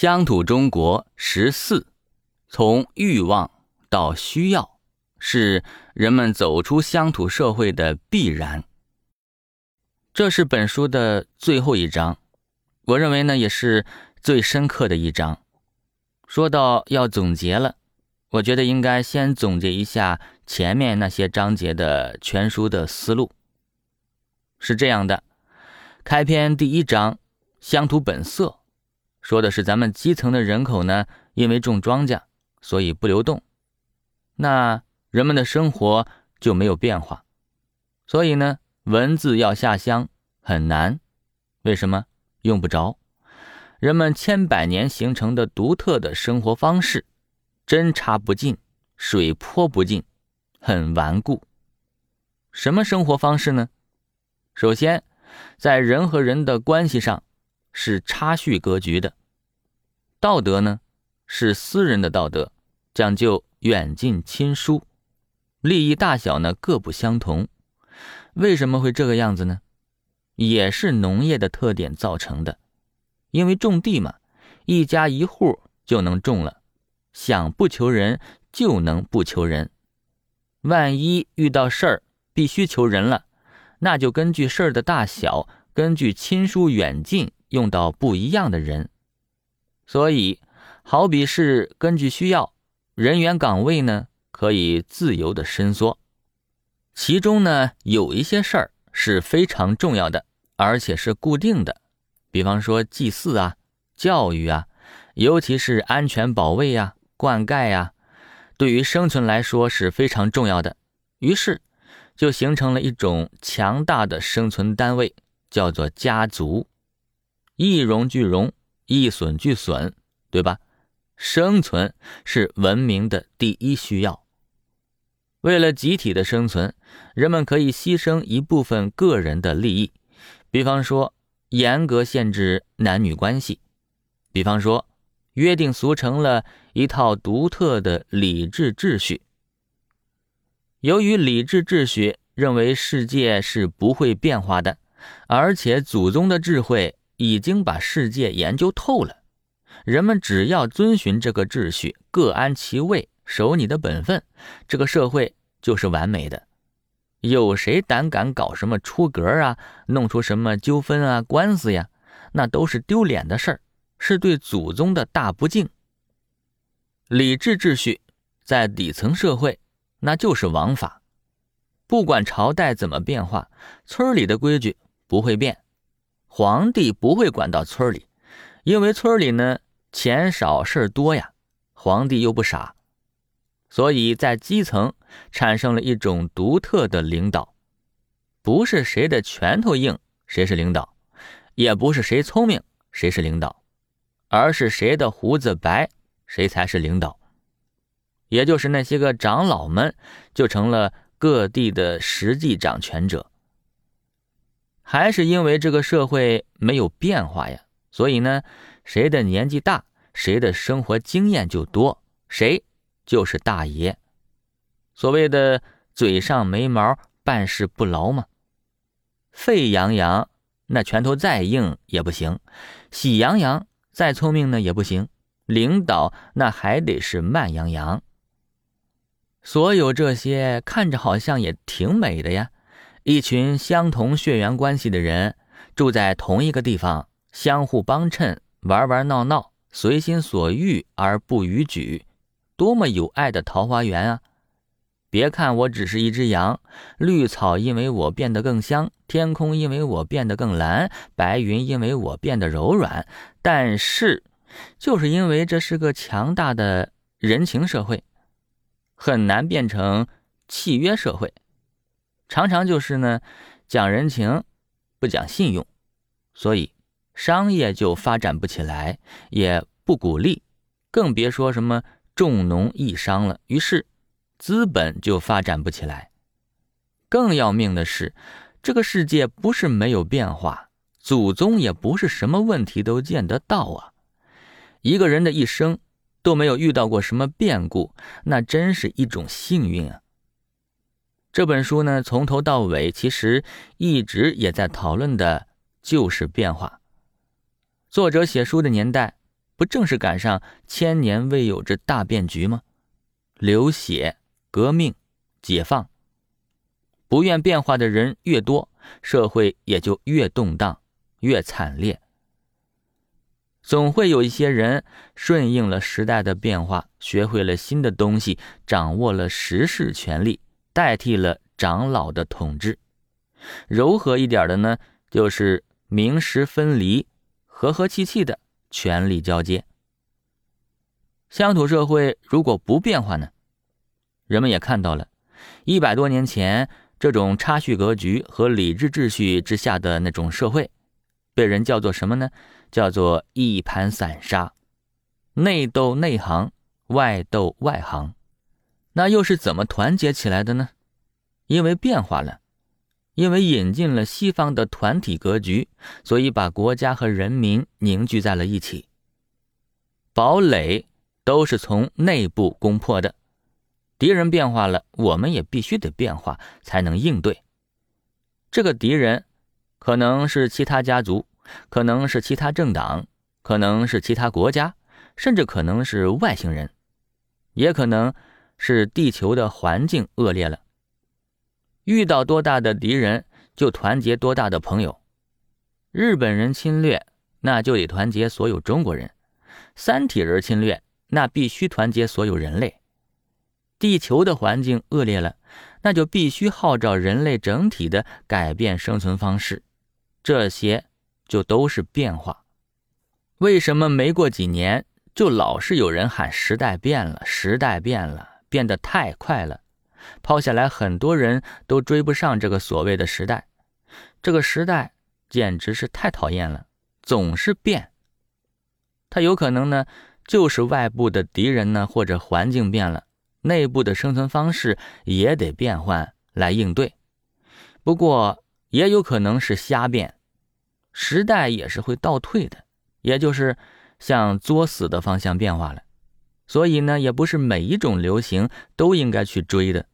乡土中国十四，从欲望到需要，是人们走出乡土社会的必然。这是本书的最后一章，我认为呢也是最深刻的一章。说到要总结了，我觉得应该先总结一下前面那些章节的全书的思路。是这样的，开篇第一章乡土本色。说的是咱们基层的人口呢，因为种庄稼，所以不流动，那人们的生活就没有变化，所以呢，文字要下乡很难。为什么？用不着。人们千百年形成的独特的生活方式，针插不进，水泼不进，很顽固。什么生活方式呢？首先，在人和人的关系上，是差序格局的。道德呢，是私人的道德，讲究远近亲疏，利益大小呢各不相同。为什么会这个样子呢？也是农业的特点造成的。因为种地嘛，一家一户就能种了，想不求人就能不求人。万一遇到事儿必须求人了，那就根据事儿的大小，根据亲疏远近，用到不一样的人。所以，好比是根据需要，人员岗位呢可以自由的伸缩。其中呢有一些事儿是非常重要的，而且是固定的，比方说祭祀啊、教育啊，尤其是安全保卫呀、灌溉呀，对于生存来说是非常重要的。于是，就形成了一种强大的生存单位，叫做家族，一荣俱荣。一损俱损，对吧？生存是文明的第一需要。为了集体的生存，人们可以牺牲一部分个人的利益，比方说严格限制男女关系，比方说约定俗成了一套独特的理智秩序。由于理智秩序认为世界是不会变化的，而且祖宗的智慧。已经把世界研究透了，人们只要遵循这个秩序，各安其位，守你的本分，这个社会就是完美的。有谁胆敢搞什么出格啊，弄出什么纠纷啊、官司呀，那都是丢脸的事儿，是对祖宗的大不敬。理智秩序在底层社会，那就是王法，不管朝代怎么变化，村里的规矩不会变。皇帝不会管到村里，因为村里呢钱少事多呀，皇帝又不傻，所以在基层产生了一种独特的领导，不是谁的拳头硬谁是领导，也不是谁聪明谁是领导，而是谁的胡子白谁才是领导，也就是那些个长老们就成了各地的实际掌权者。还是因为这个社会没有变化呀，所以呢，谁的年纪大，谁的生活经验就多，谁就是大爷。所谓的嘴上没毛，办事不牢嘛。沸羊羊那拳头再硬也不行，喜羊羊再聪明呢也不行，领导那还得是慢羊羊。所有这些看着好像也挺美的呀。一群相同血缘关系的人住在同一个地方，相互帮衬，玩玩闹闹，随心所欲而不逾矩，多么有爱的桃花源啊！别看我只是一只羊，绿草因为我变得更香，天空因为我变得更蓝，白云因为我变得柔软，但是，就是因为这是个强大的人情社会，很难变成契约社会。常常就是呢，讲人情，不讲信用，所以商业就发展不起来，也不鼓励，更别说什么重农抑商了。于是，资本就发展不起来。更要命的是，这个世界不是没有变化，祖宗也不是什么问题都见得到啊。一个人的一生都没有遇到过什么变故，那真是一种幸运啊。这本书呢，从头到尾其实一直也在讨论的就是变化。作者写书的年代不正是赶上千年未有之大变局吗？流血、革命、解放，不愿变化的人越多，社会也就越动荡、越惨烈。总会有一些人顺应了时代的变化，学会了新的东西，掌握了时势权力，代替了长老的统治。柔和一点的呢，就是名实分离，和和气气的权力交接。乡土社会如果不变化呢？人们也看到了，一百多年前这种差序格局和理智秩序之下的那种社会，被人叫做什么呢？叫做一盘散沙，内斗内行，外斗外行。那又是怎么团结起来的呢？因为变化了，因为引进了西方的团体格局，所以把国家和人民凝聚在了一起。堡垒都是从内部攻破的，敌人变化了，我们也必须得变化，才能应对。这个敌人可能是其他家族。可能是其他政党，可能是其他国家，甚至可能是外星人，也可能是地球的环境恶劣了。遇到多大的敌人，就团结多大的朋友。日本人侵略，那就得团结所有中国人；三体人侵略，那必须团结所有人类。地球的环境恶劣了，那就必须号召人类整体的改变生存方式。这些。就都是变化，为什么没过几年就老是有人喊时代变了？时代变了，变得太快了，抛下来很多人都追不上这个所谓的时代。这个时代简直是太讨厌了，总是变。它有可能呢，就是外部的敌人呢，或者环境变了，内部的生存方式也得变换来应对。不过也有可能是瞎变。时代也是会倒退的，也就是向作死的方向变化了。所以呢，也不是每一种流行都应该去追的。